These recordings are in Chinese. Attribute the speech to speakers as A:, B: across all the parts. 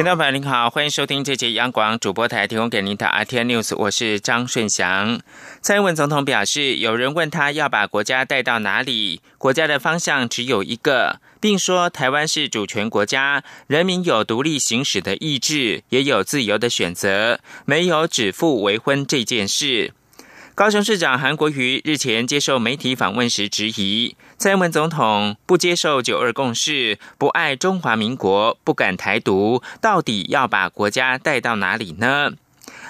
A: 听众朋友您好，欢迎收听这节央广主播台提供给您的 RTI News，我是张顺祥。蔡英文总统表示，有人问他要把国家带到哪里，国家的方向只有一个。并说，台湾是主权国家，人民有独立行使的意志，也有自由的选择，没有指腹为婚这件事。高雄市长韩国瑜日前接受媒体访问时质疑，蔡英文总统不接受九二共识，不爱中华民国，不敢台独，到底要把国家带到哪里呢？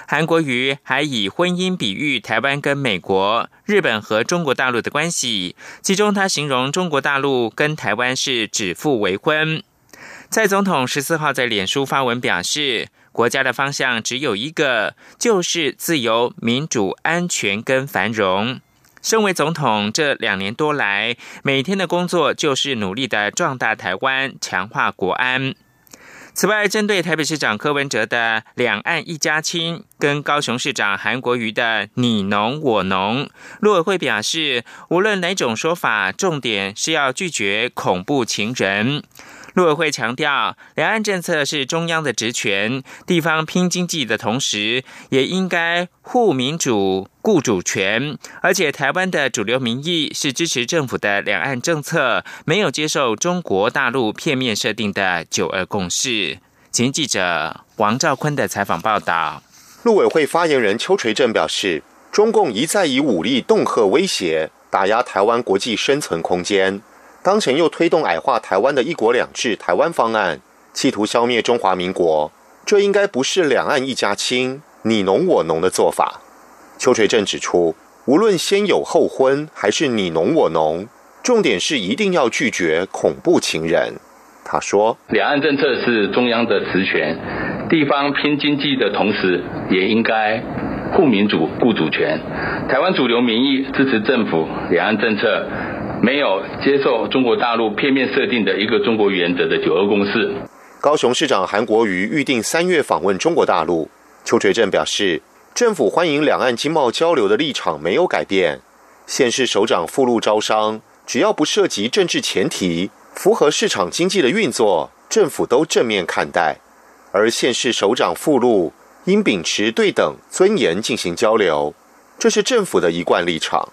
A: 韩国瑜还以婚姻比喻台湾跟美国、日本和中国大陆的关系，其中他形容中国大陆跟台湾是指腹为婚。蔡总统十四号在脸书发文表示，国家的方向只有一个，就是自由、民主、安全跟繁荣。身为总统这两年多来，每天的工作就是努力的壮大台湾，强化国安。此外，针对台北市长柯文哲的“两岸一家亲”跟高雄市长韩国瑜的“你侬我侬”，陆委会表示，无论哪种说法，重点是要拒绝恐怖情人。陆委会强调，两岸政策是中央的职权，地方拼经济的同时，也应该护民主、顾主权。而且，台湾的主流民意是支持政府的两岸政策，没有接受中国大陆片面设定的九二共识。请记者王兆坤的采访报道。
B: 陆委会发言人邱垂正表示，中共一再以武力恫吓威胁，打压台湾国际生存空间。当前又推动矮化台湾的一国两制台湾方案，企图消灭中华民国，这应该不是两岸一家亲、你侬我侬的做法。邱垂正指出，无论先有后婚还是你侬我侬，重点是一定要拒绝恐怖情人。他说，
C: 两岸政策是中央的职权，地方拼经济的同时，也应该顾民主、顾主权。台湾主流民意支持政府两岸政策。没有接受中国大陆片面设定的一个中国原则的九二共识。
B: 高雄市长韩国瑜预定三月访问中国大陆。邱垂正表示，政府欢迎两岸经贸交流的立场没有改变。县市首长赴陆招商，只要不涉及政治前提，符合市场经济的运作，政府都正面看待。而县市首长赴陆应秉持对等尊严进行交流，这是政府的一贯立场。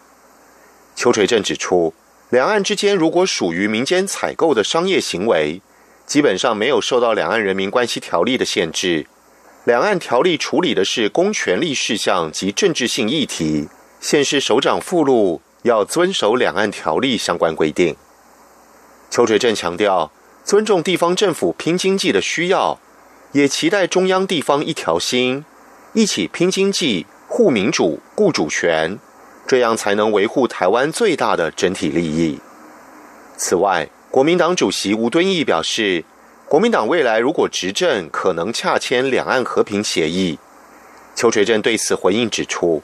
B: 邱垂正指出。两岸之间如果属于民间采购的商业行为，基本上没有受到《两岸人民关系条例》的限制。两岸条例处理的是公权力事项及政治性议题，现市首长附录要遵守两岸条例相关规定。邱垂正强调，尊重地方政府拼经济的需要，也期待中央地方一条心，一起拼经济、护民主、顾主权。这样才能维护台湾最大的整体利益。此外，国民党主席吴敦义表示，国民党未来如果执政，可能洽签两岸和平协议。邱垂正对此回应指出，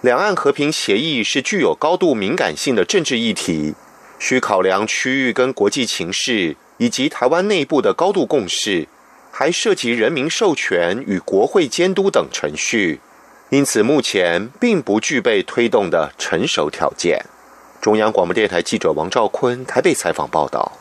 B: 两岸和平协议是具有高度敏感性的政治议题，需考量区域跟国际情势，以及台湾内部的高度共识，还涉及人民授权与国会监督等程序。因此，目前并不具备推动的成熟条件。中央广播电台记者王兆坤台北采访报道。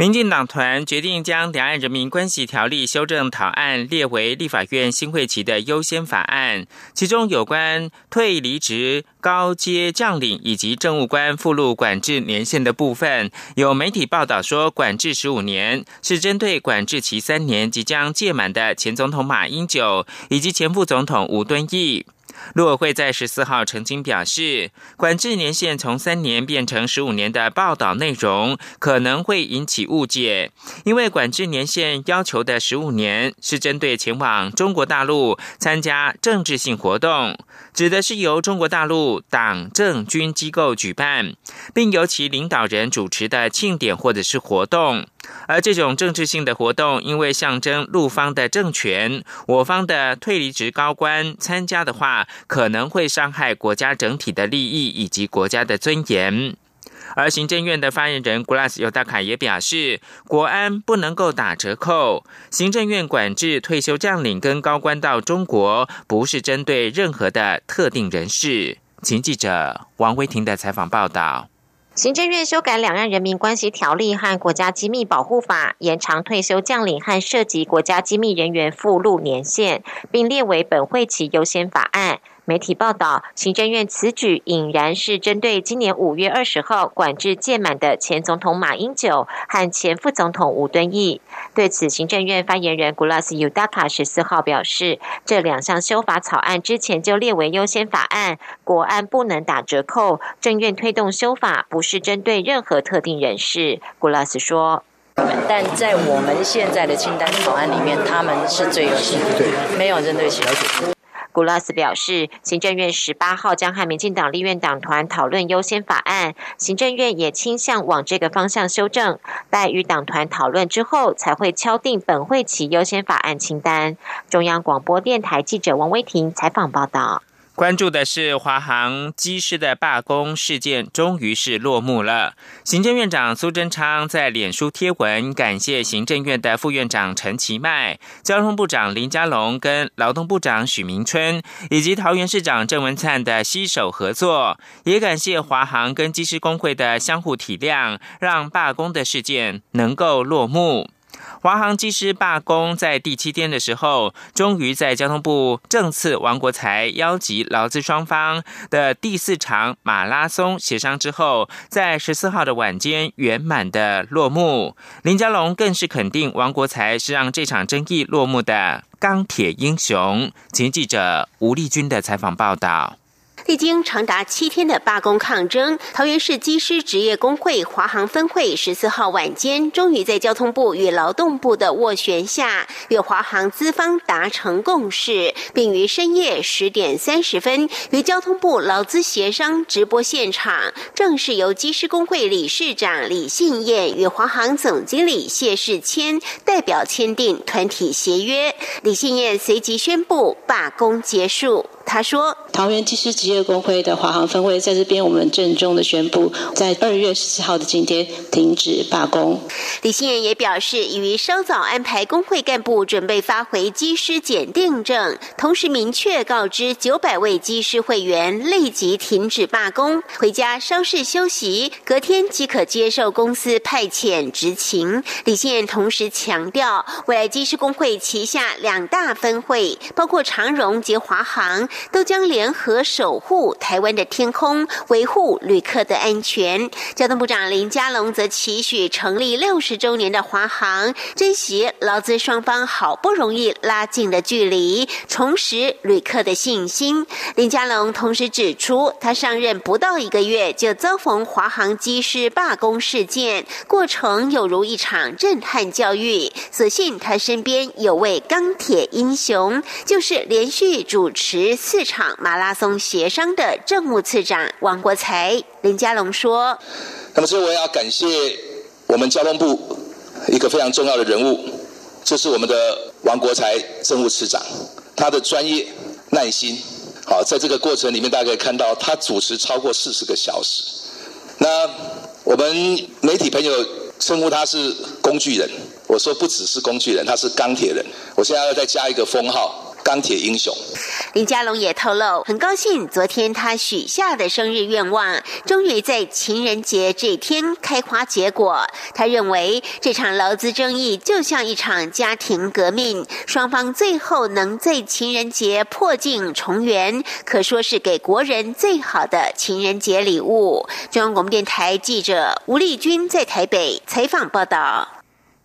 A: 民进党团决定将《两岸人民关系条例》修正草案列为立法院新会期的优先法案，其中有关退离职高阶将领以及政务官附录管制年限的部分，有媒体报道说，管制十五年是针对管制期三年即将届满的前总统马英九以及前副总统吴敦义。陆委会在十四号澄清表示，管制年限从三年变成十五年的报道内容可能会引起误解，因为管制年限要求的十五年是针对前往中国大陆参加政治性活动，指的是由中国大陆党政军机构举办，并由其领导人主持的庆典或者是活动。而这种政治性的活动，因为象征陆方的政权，我方的退离职高官参加的话，可能会伤害国家整体的利益以及国家的尊严。而行政院的发言人古拉斯尤达卡也表示，国安不能够打折扣。行政院管制退休将领跟高官到中国，不是针对任何的特定人士。请记者王威婷的采访报道。
D: 行政院修改《两岸人民关系条例》和《国家机密保护法》，延长退休将领和涉及国家机密人员附录年限，并列为本会期优先法案。媒体报道，行政院此举引然是针对今年五月二十号管制届满的前总统马英九和前副总统吴敦义。对此，行政院发言人古拉斯尤达卡十四号表示，这两项修法草案之前就列为优先法案，国安不能打折扣。政院推动修法不是针对任何特定人士。古拉斯说：“但在我们现在的清单草案里面，他们是最优先的，没有针对其他。”古拉斯表示，行政院十八号将和民进党立院党团讨论优先法案，行政院也倾向往这个方向修正。待与党团讨论之后，才会敲定本会期优先法案清单。中央广播电台记者王威婷采访报道。
A: 关注的是华航机师的罢工事件，终于是落幕了。行政院长苏贞昌在脸书贴文感谢行政院的副院长陈其迈、交通部长林佳龙跟劳动部长许明春，以及桃园市长郑文灿的携手合作，也感谢华航跟机师工会的相互体谅，让罢工的事件能够落幕。华航机师罢工在第七天的时候，终于在交通部政次王国才邀集劳资双方的第四场马拉松协商之后，在十四号的晚间圆满的落幕。林佳龙更是肯定王国才是让这场争议落幕的钢铁英雄。请记者吴丽君的采访报道。
E: 历经长达七天的罢工抗争，桃园市机师职业工会华航分会十四号晚间，终于在交通部与劳动部的斡旋下，与华航资方达成共识，并于深夜十点三十分，于交通部劳资协商直播现场，正式由机师工会理事长李信燕与华航总经理谢世谦代表签订团体协约。李信燕随即宣布罢工结束。他说：“
F: 桃园机师职业工会的华航分会在这边，我们郑重的宣布，在二月十四号的今天停止罢工。”
E: 李新言也表示，已于稍早安排工会干部准备发回机师检定证，同时明确告知九百位机师会员立即停止罢工，回家稍事休息，隔天即可接受公司派遣执勤。李新言同时强调，未来机师工会旗下两大分会，包括长荣及华航。都将联合守护台湾的天空，维护旅客的安全。交通部长林佳龙则期许成立六十周年的华航，珍惜劳资双方好不容易拉近的距离，重拾旅客的信心。林佳龙同时指出，他上任不到一个月就遭逢华航机师罢工事件，过程有如一场震撼教育。所幸他身边有位钢铁英雄，就是连续主持。四场马拉松协商的政务次长王国才、林佳龙说：“
G: 那么，所以我要感谢我们交通部一个非常重要的人物，就是我们的王国才政务次长，他的专业、耐心，好，在这个过程里面，大家可以看到他主持超过四十个小时。那我们媒体朋友称呼他是工具人，我说不只是工具人，他是钢铁人。我现在要再加一个封号。”钢铁英雄
E: 林佳龙也透露，很高兴昨天他许下的生日愿望，终于在情人节这天开花结果。他认为这场劳资争议就像一场家庭革命，双方最后能在情人节破镜重圆，可说是给国人最好的情人节礼物。中央广播电台记者吴丽君在台北采访报道。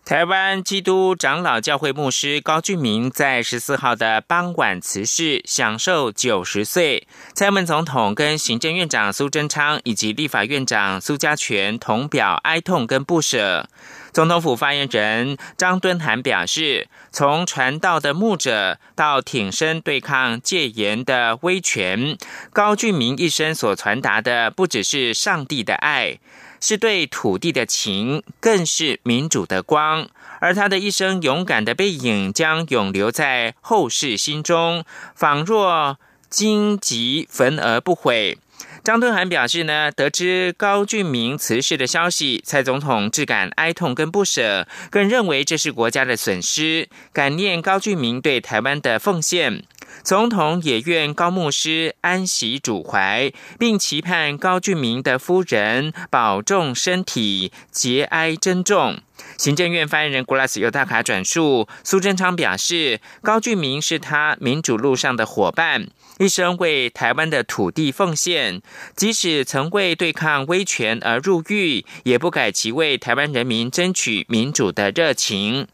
A: 台湾基督长老教会牧师高俊明在十四号的傍晚辞世，享受九十岁。蔡英文总统跟行政院长苏贞昌以及立法院长苏家全同表哀痛跟不舍。总统府发言人张敦涵表示，从传道的牧者到挺身对抗戒严的威权，高俊明一生所传达的不只是上帝的爱。是对土地的情，更是民主的光。而他的一生勇敢的背影，将永留在后世心中，仿若荆棘焚而不毁。张敦涵表示呢，得知高俊明辞世的消息，蔡总统质感哀痛跟不舍，更认为这是国家的损失，感念高俊明对台湾的奉献。总统也愿高牧师安息主怀，并期盼高俊明的夫人保重身体，节哀珍重。行政院发言人古拉斯尤大卡转述，苏贞昌表示，高俊明是他民主路上的伙伴，一生为台湾的土地奉献，即使曾为对抗威权而入狱，也不改其为台湾人民争取民主的热情。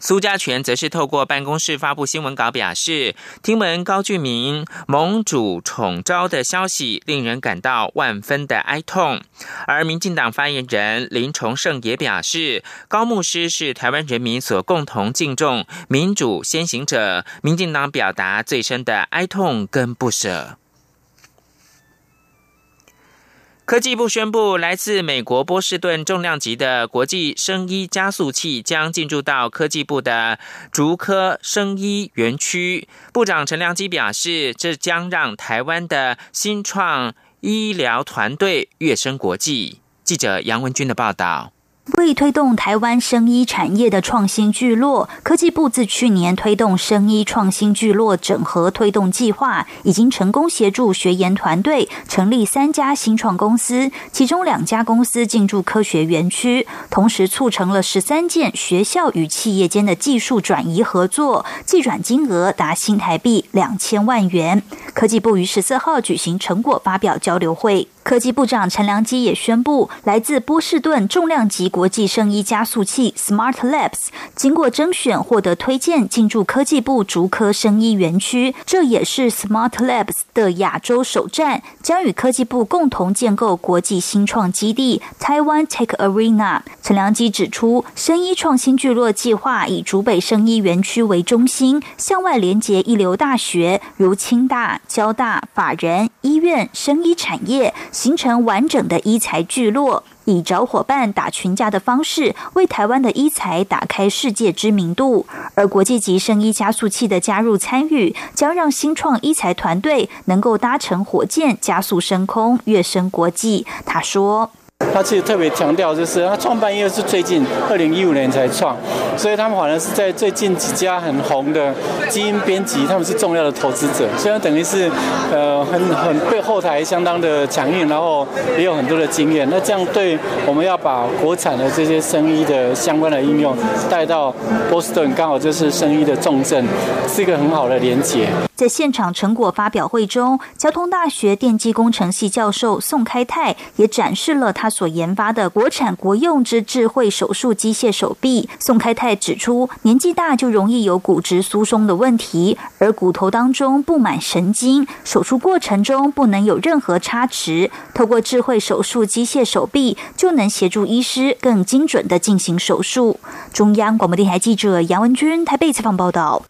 A: 苏家全则是透过办公室发布新闻稿，表示听闻高俊明盟主宠招的消息，令人感到万分的哀痛。而民进党发言人林崇胜也表示，高牧师是台湾人民所共同敬重民主先行者，民进党表达最深的哀痛跟不舍。科技部宣布，来自美国波士顿重量级的国际生医加速器将进驻到科技部的竹科生医园区。部长陈良基表示，这将让台湾的新创医疗团队跃升国际。记者杨文军的报道。
H: 为推动台湾生医产业的创新聚落，科技部自去年推动生医创新聚落整合推动计划，已经成功协助学研团队成立三家新创公司，其中两家公司进驻科学园区，同时促成了十三件学校与企业间的技术转移合作，计转金额达新台币两千万元。科技部于十四号举行成果发表交流会。科技部长陈良基也宣布，来自波士顿重量级国际生医加速器 Smart Labs 经过征选获得推荐进驻科技部竹科生医园区，这也是 Smart Labs 的亚洲首站，将与科技部共同建构国际新创基地 Taiwan Tech Arena。陈良基指出，生医创新聚落计划以竹北生医园区为中心，向外连接一流大学如清大、交大、法人医院、生医产业。形成完整的医材聚落，以找伙伴打群架的方式，为台湾的医材打开世界知名度。而国际级生医加速器的加入参与，将让新创医材团队能够搭乘火箭加速升空，跃升国际。他说。
I: 他其实特别强调，就是他创办业是最近二零一五年才创，所以他们反而是在最近几家很红的基因编辑，他们是重要的投资者，所以等于是呃很很对后台相当的强硬，然后也有很多的经验。那这样对我们要把国产的这些生医的相关的应用带到波士顿，刚好就是生医的重镇，是一个很好的连接。
H: 在现场成果发表会中，交通大学电机工程系教授宋开泰也展示了他所研发的国产国用之智慧手术机械手臂。宋开泰指出，年纪大就容易有骨质疏松的问题，而骨头当中布满神经，手术过程中不能有任何差池。透过智慧手术机械手臂，就能协助医师更精准的进行手术。中央广播电台记者杨文君台北采访报道。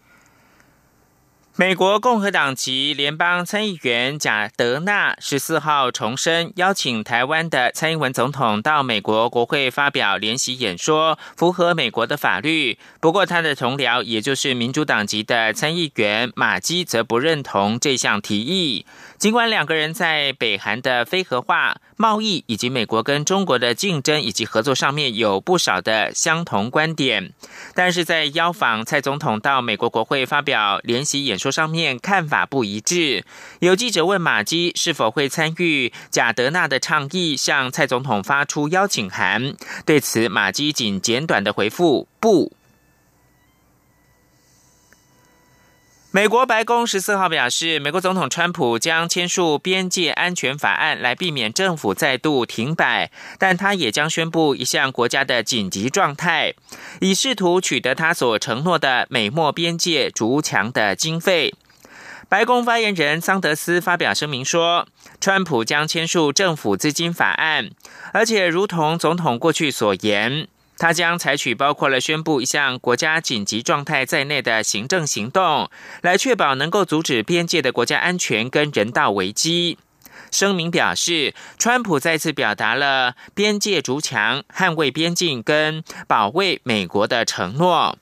A: 美国共和党籍联邦参议员贾德纳十四号重申，邀请台湾的蔡英文总统到美国国会发表联席演说，符合美国的法律。不过，他的同僚，也就是民主党籍的参议员马基，则不认同这项提议。尽管两个人在北韩的非核化、贸易以及美国跟中国的竞争以及合作上面有不少的相同观点，但是在邀访蔡总统到美国国会发表联席演说上面看法不一致。有记者问马基是否会参与贾德纳的倡议，向蔡总统发出邀请函。对此，马基仅简短的回复不。美国白宫十四号表示，美国总统川普将签署边界安全法案来避免政府再度停摆，但他也将宣布一项国家的紧急状态，以试图取得他所承诺的美墨边界筑墙的经费。白宫发言人桑德斯发表声明说，川普将签署政府资金法案，而且如同总统过去所言。他将采取包括了宣布一项国家紧急状态在内的行政行动，来确保能够阻止边界的国家安全跟人道危机。声明表示，川普再次表达了边界筑墙、捍卫边境跟保卫美国的承诺。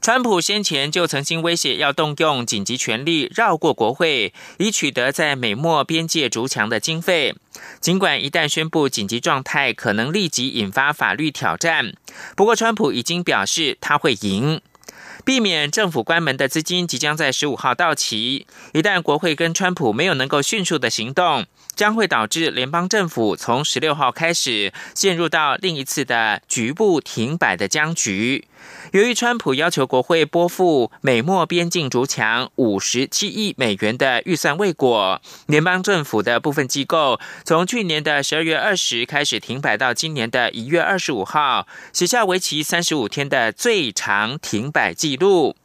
A: 川普先前就曾经威胁要动用紧急权力绕过国会，以取得在美墨边界筑墙的经费。尽管一旦宣布紧急状态，可能立即引发法律挑战，不过川普已经表示他会赢。避免政府关门的资金即将在十五号到期，一旦国会跟川普没有能够迅速的行动。将会导致联邦政府从十六号开始陷入到另一次的局部停摆的僵局。由于川普要求国会拨付美墨边境筑墙五十七亿美元的预算未果，联邦政府的部分机构从去年的十二月二十开始停摆到今年的一月二十五号，写下为期三十五天的最长停摆记录。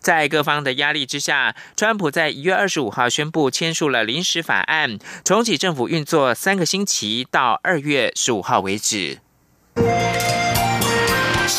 A: 在各方的压力之下，川普在一月二十五号宣布签署了临时法案，重启政府运作三个星期，到二月十五号为止。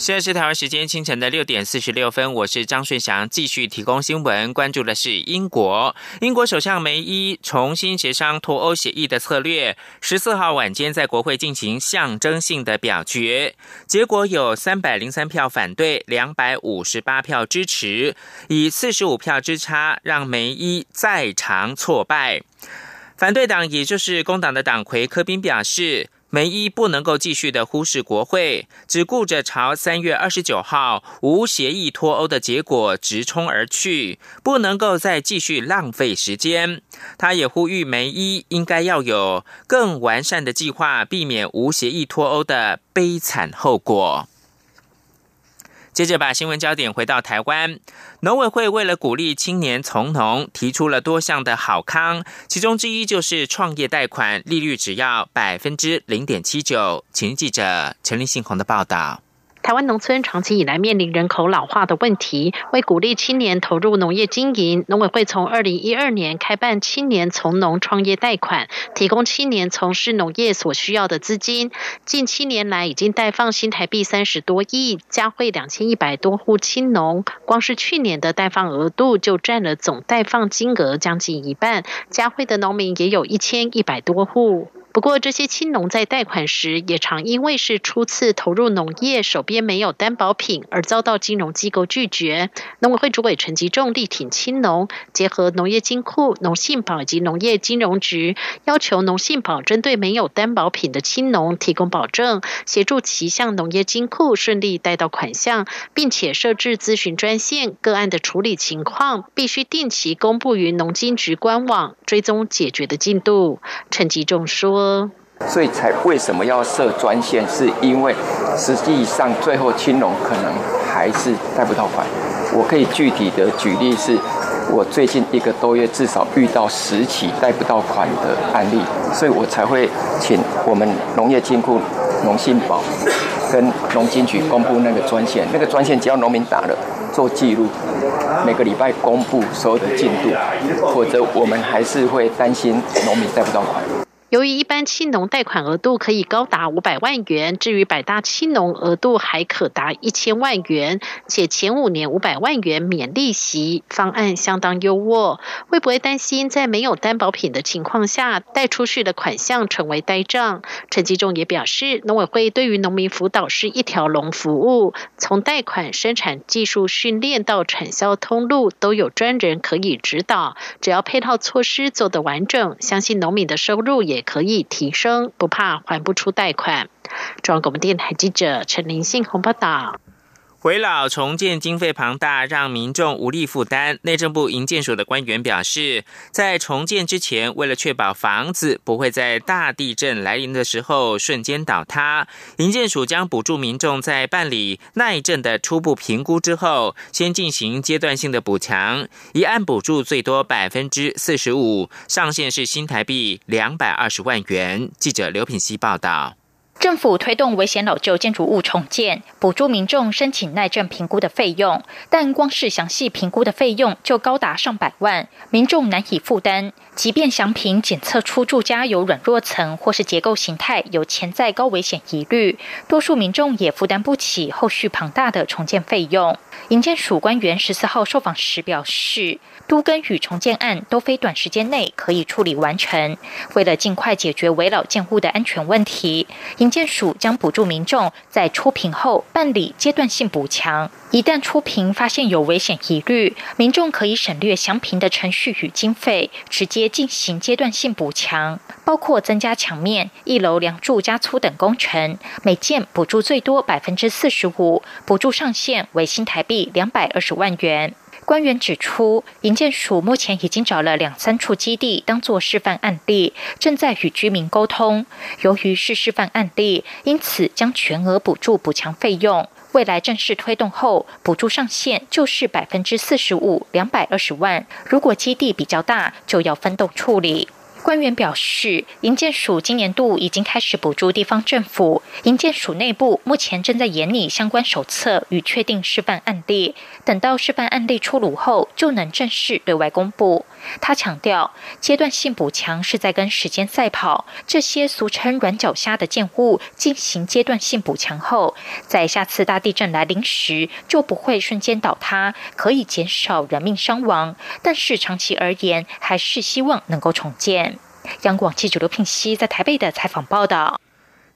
A: 现在是台湾时间清晨的六点四十六分，我是张顺祥，继续提供新闻。关注的是英国，英国首相梅伊重新协商脱欧协议的策略。十四号晚间在国会进行象征性的表决，结果有三百零三票反对，两百五十八票支持，以四十五票之差让梅伊再尝挫败。反对党，也就是工党的党魁科宾表示。梅伊不能够继续的忽视国会，只顾着朝三月二十九号无协议脱欧的结果直冲而去，不能够再继续浪费时间。他也呼吁梅伊应该要有更完善的计划，避免无协议脱欧的悲惨后果。接着把新闻焦点回到台湾，农委会为了鼓励青年从农，提出了多项的好康，其中之一就是创业贷款利率只要百分之零点七九。请记者陈立信宏的报道。
J: 台湾农村长期以来面临人口老化的问题，为鼓励青年投入农业经营，农委会从二零一二年开办青年从农创业贷款，提供青年从事农业所需要的资金。近七年来，已经贷放新台币三十多亿，加惠两千一百多户青农。光是去年的贷放额度就占了总贷放金额将近一半，加惠的农民也有一千一百多户。不过，这些青农在贷款时，也常因为是初次投入农业，手边没有担保品，而遭到金融机构拒绝。农委会主委陈吉仲力挺青农，结合农业金库、农信保以及农业金融局，要求农信保针对没有担保品的青农提供保证，协助其向农业金库顺利贷到款项，并且设置咨询专线，个案的处理情况必须定期公布于农金局官网，追踪解决的进度。陈吉仲说。
K: 所以才为什么要设专线？是因为实际上最后青龙可能还是贷不到款。我可以具体的举例，是我最近一个多月至少遇到十起贷不到款的案例，所以我才会请我们农业金库、农信保跟农金局公布那个专线。那个专线只要农民打了，做记录，每个礼拜公布所有的进度，否则我们还是会担心农民贷不到款。
J: 由于一般青农贷款额度可以高达五百万元，至于百大青农额度还可达一千万元，且前五年五百万元免利息，方案相当优渥。会不会担心在没有担保品的情况下，贷出去的款项成为呆账？陈吉仲也表示，农委会对于农民辅导是一条龙服务，从贷款、生产技术训练到产销通路，都有专人可以指导。只要配套措施做得完整，相信农民的收入也。可以提升，不怕还不出贷款。中央广播电台记者陈林信红报道。
A: 回老重建经费庞大，让民众无力负担。内政部营建署的官员表示，在重建之前，为了确保房子不会在大地震来临的时候瞬间倒塌，营建署将补助民众在办理耐震的初步评估之后，先进行阶段性的补强，一案补助最多百分之四十五，上限是新台币两百二十万元。记者刘品希报道。
L: 政府推动危险老旧建筑物重建，补助民众申请耐震评估的费用，但光是详细评估的费用就高达上百万，民众难以负担。即便祥品检测出住家有软弱层或是结构形态有潜在高危险疑虑，多数民众也负担不起后续庞大的重建费用。营建署官员十四号受访时表示，都根与重建案都非短时间内可以处理完成。为了尽快解决围老建户的安全问题，营建署将补助民众在出评后办理阶段性补强。一旦出评发现有危险疑虑，民众可以省略详评的程序与经费，直接进行阶段性补强，包括增加墙面、一楼梁柱加粗等工程，每件补助最多百分之四十五，补助上限为新台币两百二十万元。官员指出，营建署目前已经找了两三处基地当做示范案例，正在与居民沟通。由于是示范案例，因此将全额补助补强费用。未来正式推动后，补助上限就是百分之四十五，两百二十万。如果基地比较大，就要分动处理。官员表示，营建署今年度已经开始补助地方政府。营建署内部目前正在研拟相关手册与确定示范案例，等到示范案例出炉后，就能正式对外公布。他强调，阶段性补强是在跟时间赛跑。这些俗称“软脚虾”的建物进行阶段性补强后，在下次大地震来临时就不会瞬间倒塌，可以减少人命伤亡。但是长期而言，还是希望能够重建。央广记者刘聘熙在台北的采访报道。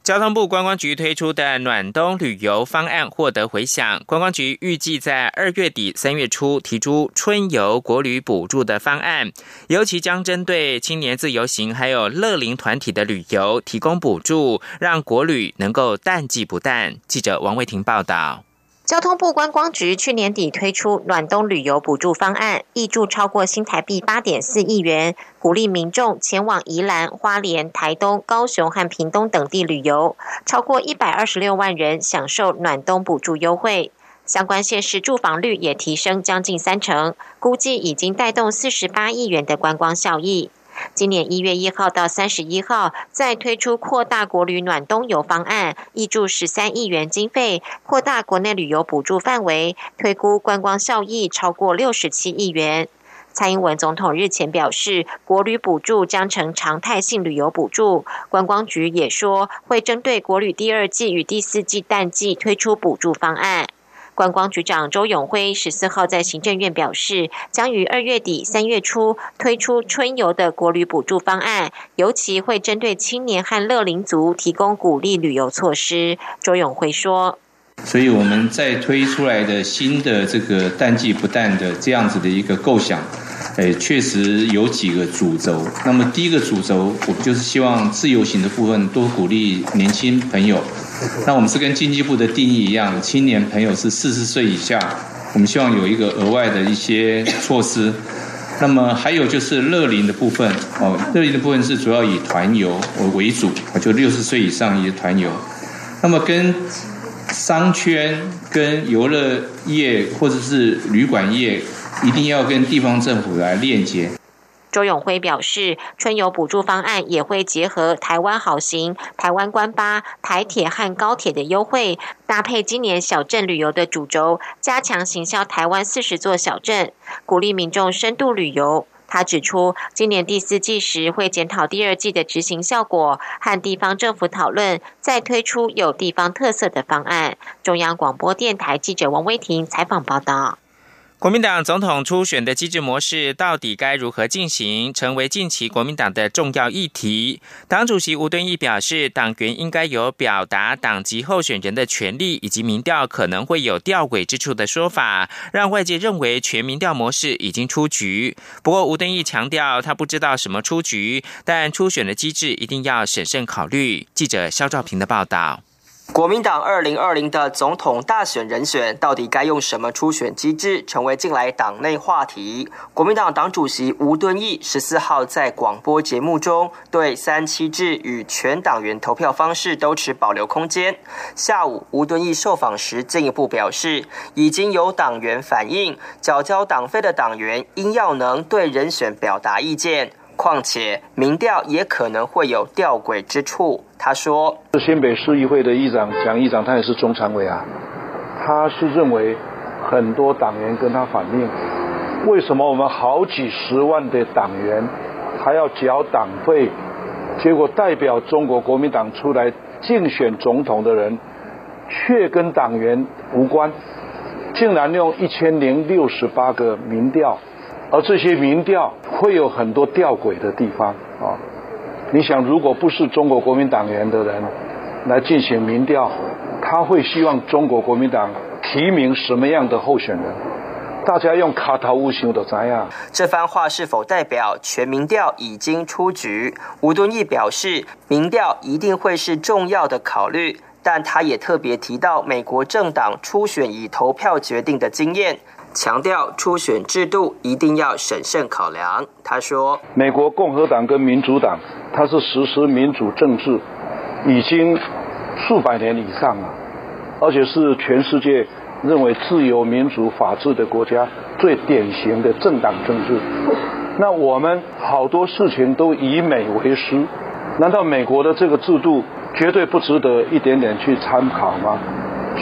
A: 交通部观光局推出的暖冬旅游方案获得回响，观光局预计在二月底三月初提出春游国旅补助的方案，尤其将针对青年自由行还有乐龄团体的旅游提供补助，让国旅能够淡季不淡。记者王卫婷报道。
D: 交通部观光局去年底推出暖冬旅游补助方案，挹注超过新台币八点四亿元，鼓励民众前往宜兰、花莲、台东、高雄和屏东等地旅游，超过一百二十六万人享受暖冬补助优惠。相关县市住房率也提升将近三成，估计已经带动四十八亿元的观光效益。今年一月一号到三十一号，再推出扩大国旅暖冬游方案，挹注十三亿元经费，扩大国内旅游补助范围，推估观光效益超过六十七亿元。蔡英文总统日前表示，国旅补助将成常态性旅游补助。观光局也说，会针对国旅第二季与第四季淡季推出补助方案。观光局长周永辉十四号在行政院表示，将于二月底三月初推出春游的国旅补助方案，尤其会针对青年和乐龄族提供鼓励旅游措施。周永辉说：“
M: 所以我们在推出来的新的这个淡季不淡的这样子的一个构想。”诶，确实有几个主轴。那么第一个主轴，我们就是希望自由行的部分多鼓励年轻朋友。那我们是跟经济部的定义一样，青年朋友是四十岁以下，我们希望有一个额外的一些措施。那么还有就是乐龄的部分，哦，乐龄的部分是主要以团游为主，就六十岁以上一些团游。那么跟商圈、跟游乐业或者是旅馆业。一定要跟地方政府来链接。
D: 周永辉表示，春游补助方案也会结合台湾好行、台湾关巴、台铁和高铁的优惠，搭配今年小镇旅游的主轴，加强行销台湾四十座小镇，鼓励民众深度旅游。他指出，今年第四季时会检讨第二季的执行效果，和地方政府讨论，再推出有地方特色的方案。中央广播电台记者王威婷采访报道。
A: 国民党总统初选的机制模式到底该如何进行，成为近期国民党的重要议题。党主席吴敦义表示，党员应该有表达党籍候选人的权利，以及民调可能会有吊诡之处的说法，让外界认为全民调模式已经出局。不过，吴敦义强调，他不知道什么出局，但初选的机制一定要审慎考虑。记者肖兆平的报道。
N: 国民党二零二零的总统大选人选到底该用什么初选机制，成为近来党内话题。国民党党主席吴敦义十四号在广播节目中，对三七制与全党员投票方式都持保留空间。下午，吴敦义受访时进一步表示，已经有党员反映，缴交党费的党员应要能对人选表达意见。况且，民调也可能会有吊诡之处。他说：“是
O: 新北市议会的议长蒋议长，他也是中常委啊，他是认为很多党员跟他反映，为什么我们好几十万的党员还要缴党费，结果代表中国国民党出来竞选总统的人，却跟党员无关，竟然用一千零六十八个民调，而这些民调会有很多吊诡的地方啊！你想，如果不是中国国民党员的人来进行民调，他会希望中国国民党提名什么样的候选人？大家用卡头乌修的怎样？
N: 这番话是否代表全民调已经出局？吴敦义表示，民调一定会是重要的考虑，但他也特别提到美国政党初选以投票决定的经验，强调初选制度一定要审慎考量。他说：“
O: 美国共和党跟民主党，它是实施民主政治已经数百年以上了，而且是全世界。”认为自由、民主、法治的国家最典型的政党政治，那我们好多事情都以美为师，难道美国的这个制度绝对不值得一点点去参考吗？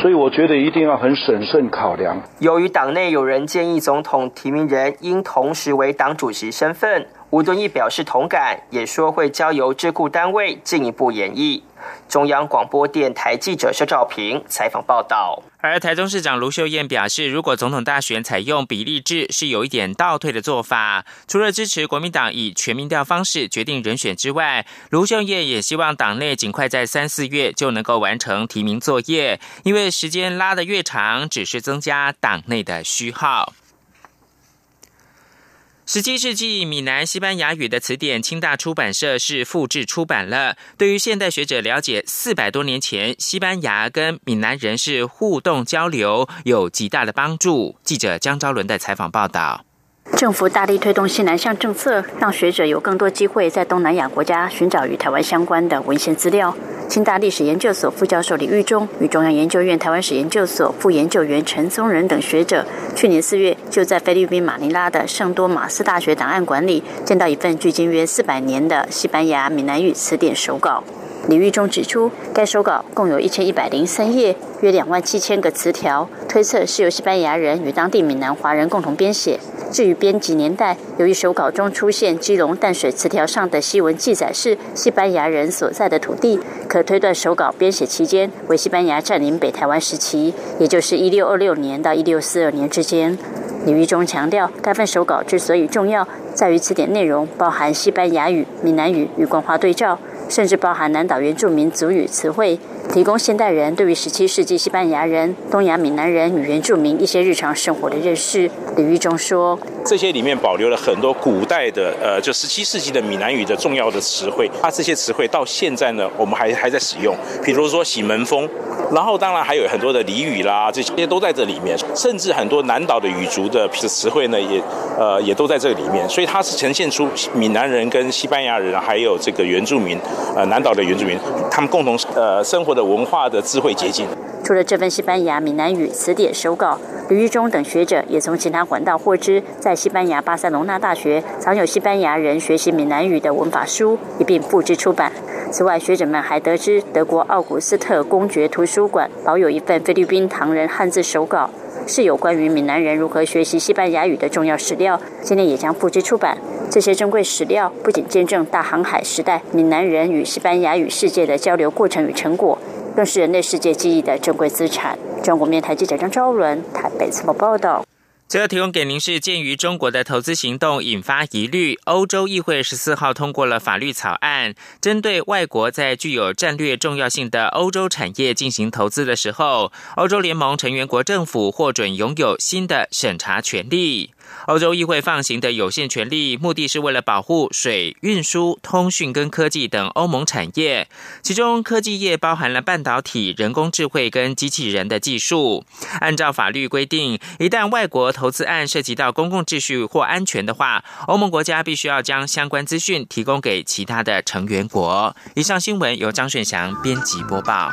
O: 所以我觉得一定要很审慎考量。
N: 由于党内有人建议总统提名人应同时为党主席身份，吴敦义表示同感，也说会交由智库单位进一步演绎。中央广播电台记者肖兆平采访报道。
A: 而台中市长卢秀燕表示，如果总统大选采用比例制，是有一点倒退的做法。除了支持国民党以全民调方式决定人选之外，卢秀燕也希望党内尽快在三四月就能够完成提名作业，因为时间拉得越长，只是增加党内的虚耗。十七世纪闽南西班牙语的词典，清大出版社是复制出版了。对于现代学者了解四百多年前西班牙跟闽南人士互动交流，有极大的帮助。记者江昭伦的采访报道。
P: 政府大力推动西南向政策，让学者有更多机会在东南亚国家寻找与台湾相关的文献资料。清大历史研究所副教授李玉忠与中央研究院台湾史研究所副研究员陈松仁等学者，去年四月就在菲律宾马尼拉的圣多马斯大学档案馆里，见到一份距今约四百年的西班牙闽南语词典手稿。李玉忠指出，该手稿共有一千一百零三页，约两万七千个词条，推测是由西班牙人与当地闽南华人共同编写。至于编辑年代，由于手稿中出现基隆淡水词条上的西文记载是西班牙人所在的土地，可推断手稿编写期间为西班牙占领北台湾时期，也就是一六二六年到一六四二年之间。李玉忠强调，该份手稿之所以重要，在于词典内容包含西班牙语、闽南语与官话对照。甚至包含南岛原住民族语词汇，提供现代人对于十七世纪西班牙人、东亚闽南人与原住民一些日常生活的认识。李玉忠说：“
Q: 这些里面保留了很多古代的，呃，就十七世纪的闽南语的重要的词汇。它这些词汇到现在呢，我们还还在使用。比如说喜门风，然后当然还有很多的俚语啦，这些都在这里面。甚至很多南岛的语族的词汇呢，也呃也都在这里面。所以它是呈现出闽南人跟西班牙人还有这个原住民。”呃，南岛的原住民，他们共同呃生活的文化的智慧结晶。
P: 除了这份西班牙闽南语词典手稿，吕玉忠等学者也从其他管道获知，在西班牙巴塞隆纳大学藏有西班牙人学习闽南语的文法书，一并复制出版。此外，学者们还得知，德国奥古斯特公爵图书馆保有一份菲律宾唐人汉字手稿。是有关于闽南人如何学习西班牙语的重要史料，今年也将复制出版。这些珍贵史料不仅见证大航海时代闽南人与西班牙语世界的交流过程与成果，更是人类世界记忆的珍贵资产。中国面台记者张昭伦台北采访报道。
A: 最后提供给您是，鉴于中国的投资行动引发疑虑，欧洲议会十四号通过了法律草案，针对外国在具有战略重要性的欧洲产业进行投资的时候，欧洲联盟成员国政府获准拥有新的审查权利。欧洲议会放行的有限权利，目的是为了保护水运输、通讯跟科技等欧盟产业，其中科技业包含了半导体、人工智慧跟机器人的技术。按照法律规定，一旦外国投资案涉及到公共秩序或安全的话，欧盟国家必须要将相关资讯提供给其他的成员国。以上新闻由张顺祥编辑播报。